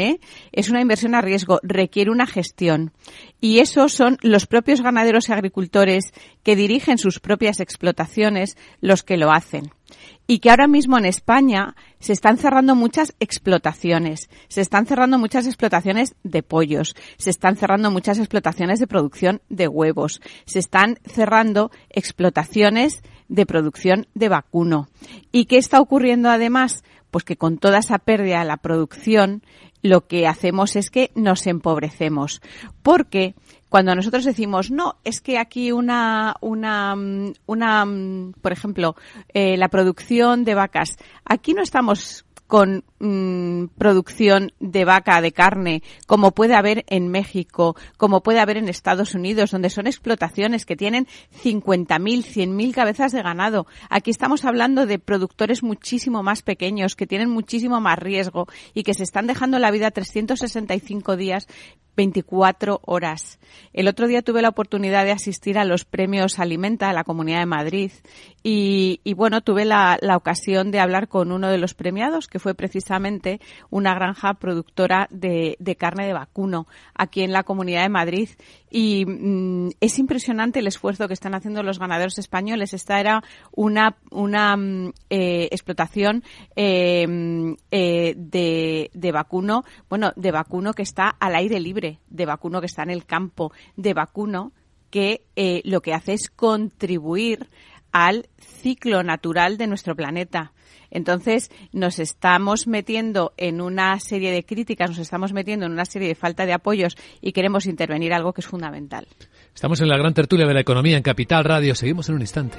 ¿Eh? Es una inversión a riesgo, requiere una gestión. Y esos son los propios ganaderos y agricultores que dirigen sus propias explotaciones los que lo hacen. Y que ahora mismo en España se están cerrando muchas explotaciones. Se están cerrando muchas explotaciones de pollos. Se están cerrando muchas explotaciones de producción de huevos. Se están cerrando explotaciones de producción de vacuno. ¿Y qué está ocurriendo además? Pues que con toda esa pérdida de la producción, lo que hacemos es que nos empobrecemos. Porque cuando nosotros decimos, no, es que aquí una, una, una por ejemplo, eh, la producción de vacas, aquí no estamos con mm, producción de vaca, de carne, como puede haber en México, como puede haber en Estados Unidos, donde son explotaciones que tienen 50.000, 100.000 cabezas de ganado. Aquí estamos hablando de productores muchísimo más pequeños, que tienen muchísimo más riesgo y que se están dejando la vida 365 días 24 horas. El otro día tuve la oportunidad de asistir a los premios Alimenta de la Comunidad de Madrid y, bueno, tuve la, ocasión de hablar con uno de los premiados, que fue precisamente una granja productora de, carne de vacuno aquí en la Comunidad de Madrid. Y mm, es impresionante el esfuerzo que están haciendo los ganaderos españoles. Esta era una, una mm, eh, explotación eh, mm, eh, de, de vacuno, bueno, de vacuno que está al aire libre de vacuno que está en el campo, de vacuno que eh, lo que hace es contribuir al ciclo natural de nuestro planeta. Entonces, nos estamos metiendo en una serie de críticas, nos estamos metiendo en una serie de falta de apoyos y queremos intervenir algo que es fundamental. Estamos en la gran tertulia de la economía en Capital Radio. Seguimos en un instante.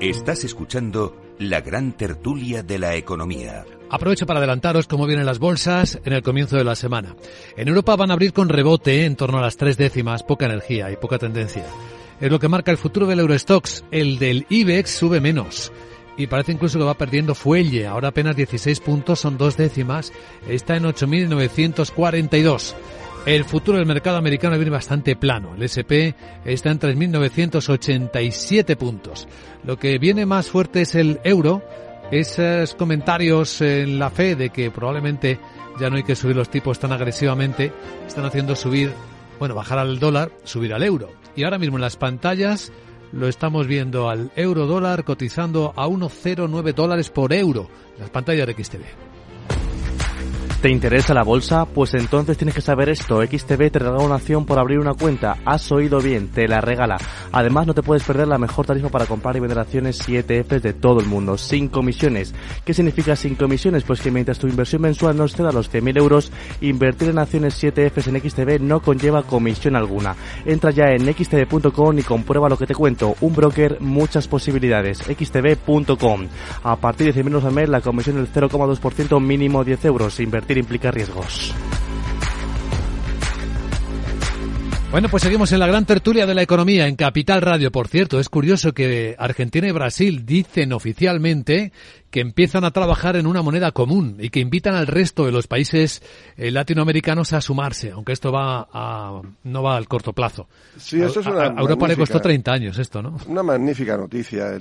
Estás escuchando la gran tertulia de la economía. Aprovecho para adelantaros cómo vienen las bolsas en el comienzo de la semana. En Europa van a abrir con rebote en torno a las tres décimas, poca energía y poca tendencia. Es lo que marca el futuro del Eurostox. El del IBEX sube menos. Y parece incluso que va perdiendo fuelle. Ahora apenas 16 puntos, son dos décimas. Está en 8.942. El futuro del mercado americano viene bastante plano. El SP está en 3.987 puntos. Lo que viene más fuerte es el euro. Esos comentarios en la fe de que probablemente ya no hay que subir los tipos tan agresivamente están haciendo subir, bueno, bajar al dólar, subir al euro. Y ahora mismo en las pantallas lo estamos viendo al euro dólar cotizando a 1,09 dólares por euro. Las pantallas de XTV. ¿Te interesa la bolsa? Pues entonces tienes que saber esto. XTB te regala una acción por abrir una cuenta. Has oído bien, te la regala. Además, no te puedes perder la mejor tarifa para comprar y vender acciones y ETFs de todo el mundo, sin comisiones. ¿Qué significa sin comisiones? Pues que mientras tu inversión mensual no exceda los 100.000 euros, invertir en acciones y ETFs en XTB no conlleva comisión alguna. Entra ya en xtb.com y comprueba lo que te cuento. Un broker, muchas posibilidades. xtb.com. A partir de 100.000 euros al mes, la comisión es del 0,2% mínimo 10 euros. Invertir implica riesgos. Bueno, pues seguimos en la gran tertulia de la economía en Capital Radio. Por cierto, es curioso que Argentina y Brasil dicen oficialmente que empiezan a trabajar en una moneda común y que invitan al resto de los países eh, latinoamericanos a sumarse, aunque esto va a, no va al corto plazo. Sí, eso es una a, Europa le costó 30 años esto, ¿no? Una magnífica noticia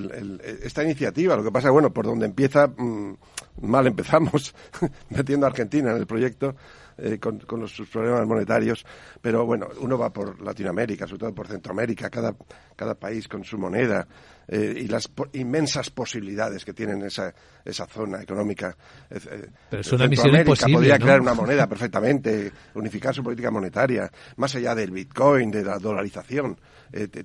esta iniciativa. Lo que pasa, bueno, por donde empieza, mm, mal empezamos, *laughs* metiendo a Argentina en el proyecto eh, con, sus problemas monetarios, pero bueno, uno va por Latinoamérica, sobre todo por Centroamérica, cada, cada país con su moneda eh, y las inmensas posibilidades que tienen esa, esa zona económica. Eh, pero es una misión imposible, podría crear una moneda perfectamente, unificar su política monetaria, más allá del Bitcoin, de la dolarización.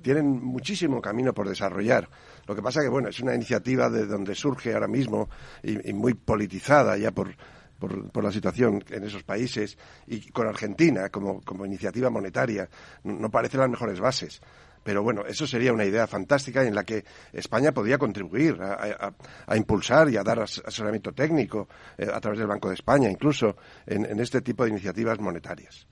tienen muchísimo camino por desarrollar. Lo que pasa que, bueno, es una iniciativa de donde surge ahora mismo y muy politizada ya por, por, la situación en esos países y con Argentina como, iniciativa monetaria no parecen las mejores bases. Pero bueno, eso sería una idea fantástica en la que España podría contribuir a, impulsar y a dar asesoramiento técnico eh, a través del Banco de España, incluso en, este tipo de iniciativas monetarias.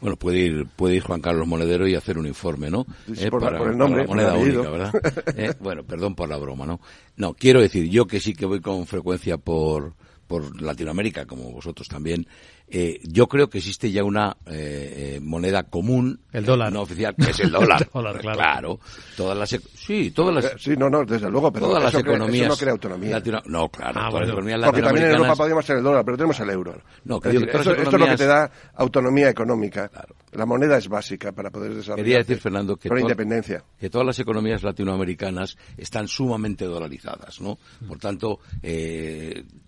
Bueno, puede ir, puede ir Juan Carlos Monedero y hacer un informe, ¿no? Eh, por, el nombre, moneda única, ¿verdad? *laughs* Eh, bueno, perdón por la broma, ¿no? No, quiero decir, yo que sí que voy con frecuencia por, por Latinoamérica, como vosotros también, eh, yo creo que existe ya una eh, eh, moneda común, el dólar, no oficial, que es el dólar. *laughs* claro. todas las, sí, todas las, sí, no, no, desde luego, pero todas las economías, no crea autonomía. no, claro, ah, todas las economías Porque también en Europa podríamos tener el dólar, pero tenemos el euro. No, esto, es lo que te da autonomía económica. La moneda es básica para poder desarrollar. Quería decir, Fernando, que, independencia. que todas las economías latinoamericanas están sumamente dolarizadas, ¿no? Por tanto,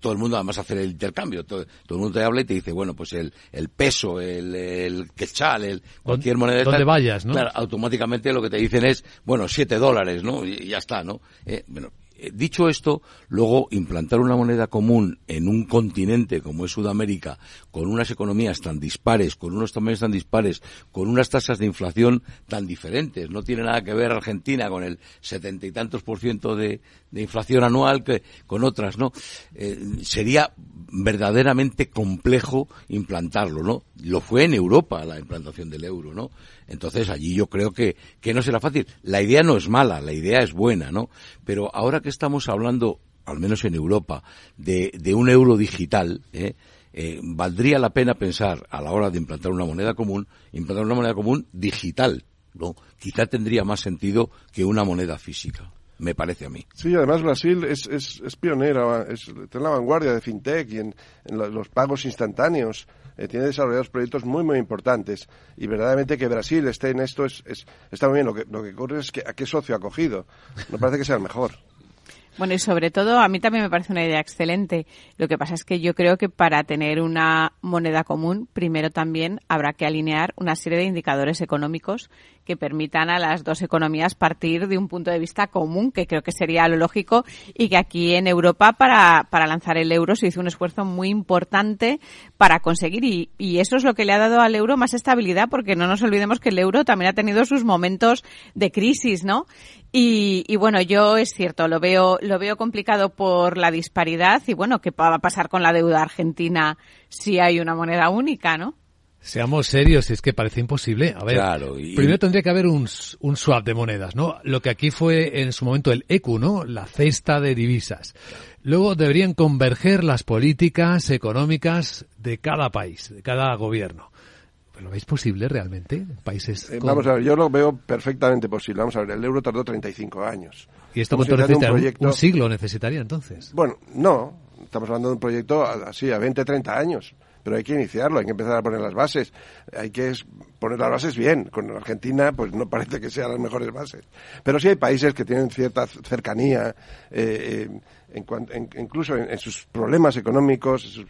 todo el mundo además hace el intercambio. Todo, el mundo te habla y te dice, bueno, pues el, el peso, el, el quechal, el, cualquier moneda. Donde vayas, ¿no? Claro, automáticamente lo que te dicen es, bueno, siete dólares, ¿no? Y, ya está, ¿no? Eh, bueno, dicho esto, luego implantar una moneda común en un continente como es Sudamérica, con unas economías tan dispares, con unos tamaños tan dispares, con unas tasas de inflación tan diferentes, no tiene nada que ver Argentina con el setenta y tantos por ciento de, inflación anual que con otras, ¿no? Eh, sería verdaderamente complejo implantarlo, ¿no? Lo fue en Europa la implantación del euro, ¿no? Entonces allí yo creo que, que no será fácil. La idea no es mala, la idea es buena, ¿no? Pero ahora que estamos hablando, al menos en Europa, de, un euro digital, ¿eh? Eh, valdría la pena pensar a la hora de implantar una moneda común, implantar una moneda común digital, ¿no? Quizá tendría más sentido que una moneda física. me parece a mí. Sí, además Brasil es, es, es pionera, es, está en la vanguardia de FinTech y en, los pagos instantáneos. Eh, tiene desarrollados proyectos muy, muy importantes. Y verdaderamente que Brasil esté en esto es, es, está muy bien. Lo que, lo que ocurre es que a qué socio ha cogido. No parece que sea el mejor. Bueno, y sobre todo, a mí también me parece una idea excelente. Lo que pasa es que yo creo que para tener una moneda común, primero también habrá que alinear una serie de indicadores económicos que permitan a las dos economías partir de un punto de vista común, que creo que sería lo lógico, y que aquí en Europa para, para lanzar el euro se hizo un esfuerzo muy importante para conseguir, y, y eso es lo que le ha dado al euro más estabilidad, porque no nos olvidemos que el euro también ha tenido sus momentos de crisis, ¿no? Y, y, bueno, yo es cierto, lo veo, lo veo complicado por la disparidad y bueno, ¿qué va a pasar con la deuda argentina si hay una moneda única, no? Seamos serios, es que parece imposible. A ver, primero tendría que haber un, un, swap de monedas, ¿no? Lo que aquí fue en su momento el ECU, ¿no? La cesta de divisas. Luego deberían converger las políticas económicas de cada país, de cada gobierno. ¿Lo veis posible realmente? Países eh, Vamos a ver, yo lo veo perfectamente posible. Vamos a ver, el euro tardó 35 años. ¿Y esto cuánto necesita? Un, un, siglo necesitaría entonces? Bueno, no. Estamos hablando de un proyecto así, a 20, 30 años pero hay que iniciarlo, hay que empezar a poner las bases, hay que poner las bases bien. Con Argentina, pues no parece que sean las mejores bases. Pero sí hay países que tienen cierta cercanía, eh, en, incluso en, sus problemas económicos,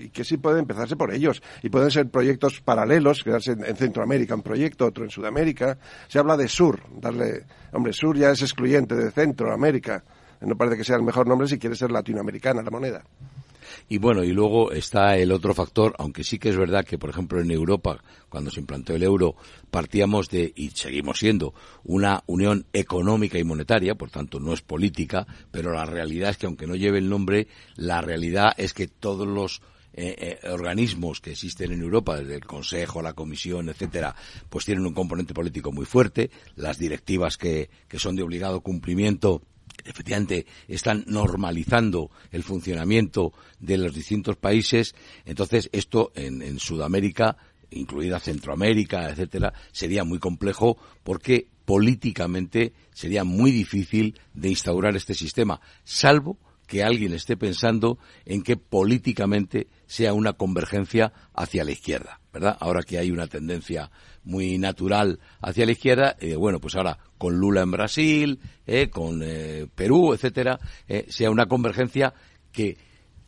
y que sí puede empezarse por ellos. Y pueden ser proyectos paralelos, quedarse en, Centroamérica un proyecto, otro en Sudamérica. Se habla de sur, darle, hombre, sur ya es excluyente de Centroamérica. No parece que sea el mejor nombre si quiere ser latinoamericana la moneda. Y bueno, y luego está el otro factor, aunque sí que es verdad que, por ejemplo, en Europa, cuando se implantó el euro, partíamos de, y seguimos siendo, una unión económica y monetaria, por tanto no es política, pero la realidad es que aunque no lleve el nombre, la realidad es que todos los eh, eh, organismos que existen en Europa, desde el Consejo, la Comisión, etcétera, pues tienen un componente político muy fuerte. Las directivas que, que son de obligado cumplimiento efectivamente están normalizando el funcionamiento de los distintos países, entonces esto en, Sudamérica, incluida Centroamérica, etcétera, sería muy complejo porque políticamente sería muy difícil de instaurar este sistema, salvo que alguien esté pensando en que políticamente sea una convergencia hacia la izquierda, ¿verdad? Ahora que hay una tendencia muy natural hacia la izquierda, eh, bueno, pues ahora con Lula en Brasil, eh, con eh, Perú, etcétera, sea una convergencia que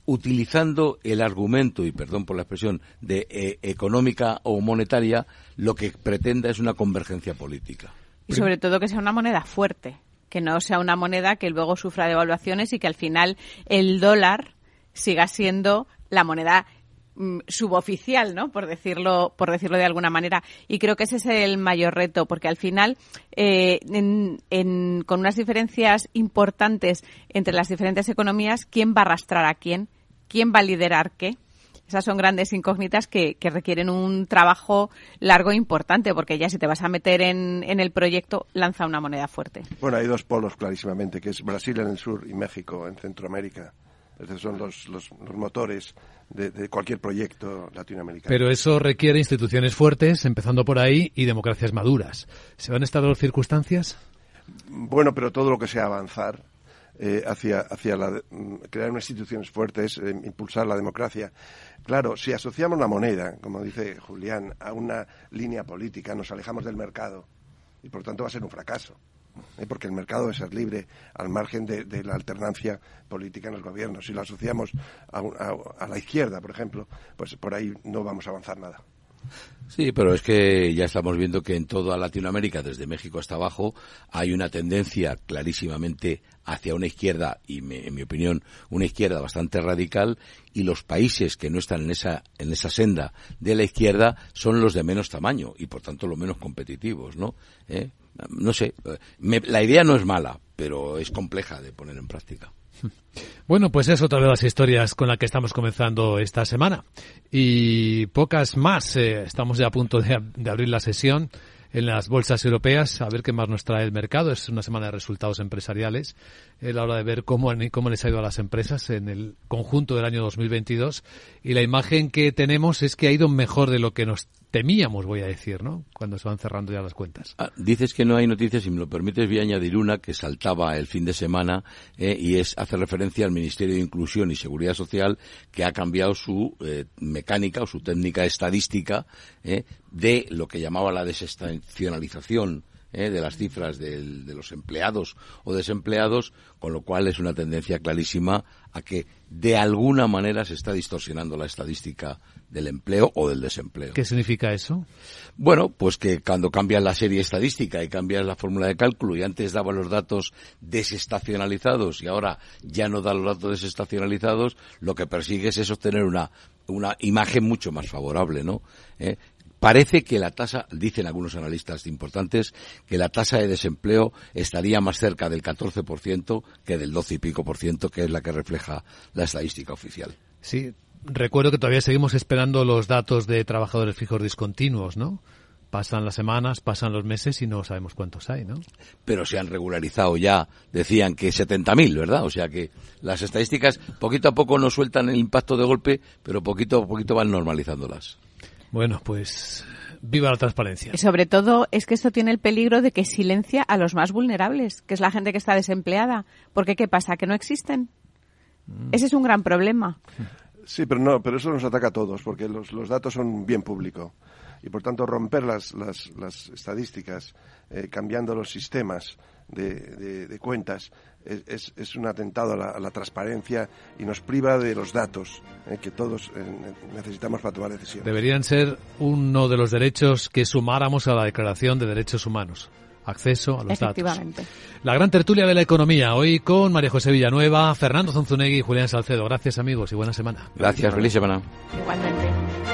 utilizando el argumento, y perdón por la expresión, de económica o monetaria, lo que pretenda es una convergencia política. Y sobre todo que sea una moneda fuerte, que no sea una moneda que luego sufra devaluaciones y que al final el dólar siga siendo la moneda suboficial, ¿no? Por decirlo, por decirlo de alguna manera. Y creo que ese es el mayor reto, porque al final, eh, con unas diferencias importantes entre las diferentes economías, ¿quién va a arrastrar a quién? ¿Quién va a liderar qué? Esas son grandes incógnitas que, requieren un trabajo largo e importante, porque ya si te vas a meter en, en, el proyecto, lanza una moneda fuerte. Bueno, hay dos polos clarísimamente, que es Brasil en el sur y México en Centroamérica. Son los, los, motores de, cualquier proyecto latinoamericano. Pero eso requiere instituciones fuertes, empezando por ahí, y democracias maduras. ¿Se van a estar las circunstancias? Bueno, pero todo lo que sea avanzar eh, hacia, hacia la, mm, crear unas instituciones fuertes, eh, impulsar la democracia. Claro, si asociamos la moneda, como dice Julián, a una línea política, nos alejamos del mercado y por tanto va a ser un fracaso. ¿Eh? porque el mercado debe ser libre al margen de, la alternancia política en los gobiernos. Si lo asociamos a, la izquierda, por ejemplo, pues por ahí no vamos a avanzar nada. Sí, pero es que ya estamos viendo que en toda Latinoamérica, desde México hasta abajo, hay una tendencia clarísimamente hacia una izquierda, y en mi opinión, una izquierda bastante radical, y los países que no están en esa, en esa senda de la izquierda son los de menos tamaño y, por tanto, los menos competitivos, ¿no? ¿Eh? No sé, la idea no es mala, pero es compleja de poner en práctica. *laughs* Bueno, pues es otra de las historias con la que estamos comenzando esta semana. Y pocas más. Eh, estamos ya a punto de, abrir la sesión en las bolsas europeas, a ver qué más nos trae el mercado. Es una semana de resultados empresariales. Es la hora de ver cómo, cómo les ha ido a las empresas en el conjunto del año 2022. Y la imagen que tenemos es que ha ido mejor de lo que nos temíamos, voy a decir, ¿no? Cuando se van cerrando ya las cuentas. Ah, dices que no hay noticias, si me lo permites, voy a añadir una que saltaba el fin de semana eh, y es hace referencia al Ministerio de Inclusión y Seguridad Social que ha cambiado su eh, mecánica o su técnica estadística eh, de lo que llamaba la desestacionalización ¿eh? de las cifras de los empleados o desempleados, con lo cual es una tendencia clarísima a que de alguna manera se está distorsionando la estadística del empleo o del desempleo. ¿Qué significa eso? Bueno, pues que cuando cambias la serie estadística y cambias la fórmula de cálculo y antes daba los datos desestacionalizados y ahora ya no da los datos desestacionalizados, lo que persigues es obtener una una imagen mucho más favorable, ¿no? ¿Eh? Parece que la tasa, dicen algunos analistas importantes, que la tasa de desempleo estaría más cerca del 14% que del 12 y pico por ciento, que es la que refleja la estadística oficial. Sí, recuerdo que todavía seguimos esperando los datos de trabajadores fijos discontinuos, ¿no? Pasan las semanas, pasan los meses y no sabemos cuántos hay, ¿no? Pero se han regularizado ya, decían que 70.000, ¿verdad? O sea que las estadísticas poquito a poco no sueltan el impacto de golpe, pero poquito a poquito van normalizándolas. Bueno, pues viva la transparencia. Y sobre todo es que esto tiene el peligro de que silencia a los más vulnerables, que es la gente que está desempleada. Porque ¿qué pasa? ¿Que no existen? Mm. Ese es un gran problema. Sí, pero no, pero eso nos ataca a todos, porque los, los datos son bien público. Y por tanto, romper las, las, las estadísticas, eh, cambiando los sistemas de, de cuentas, es, es, un atentado a la, transparencia y nos priva de los datos eh, que todos eh, necesitamos para tomar decisiones. Deberían ser uno de los derechos que sumáramos a la Declaración de Derechos Humanos. Acceso a los datos. La gran tertulia de la economía, hoy con María José Villanueva, Fernando Zonzunegui y Julián Salcedo. Gracias amigos y buena semana. Gracias, feliz semana. Igualmente.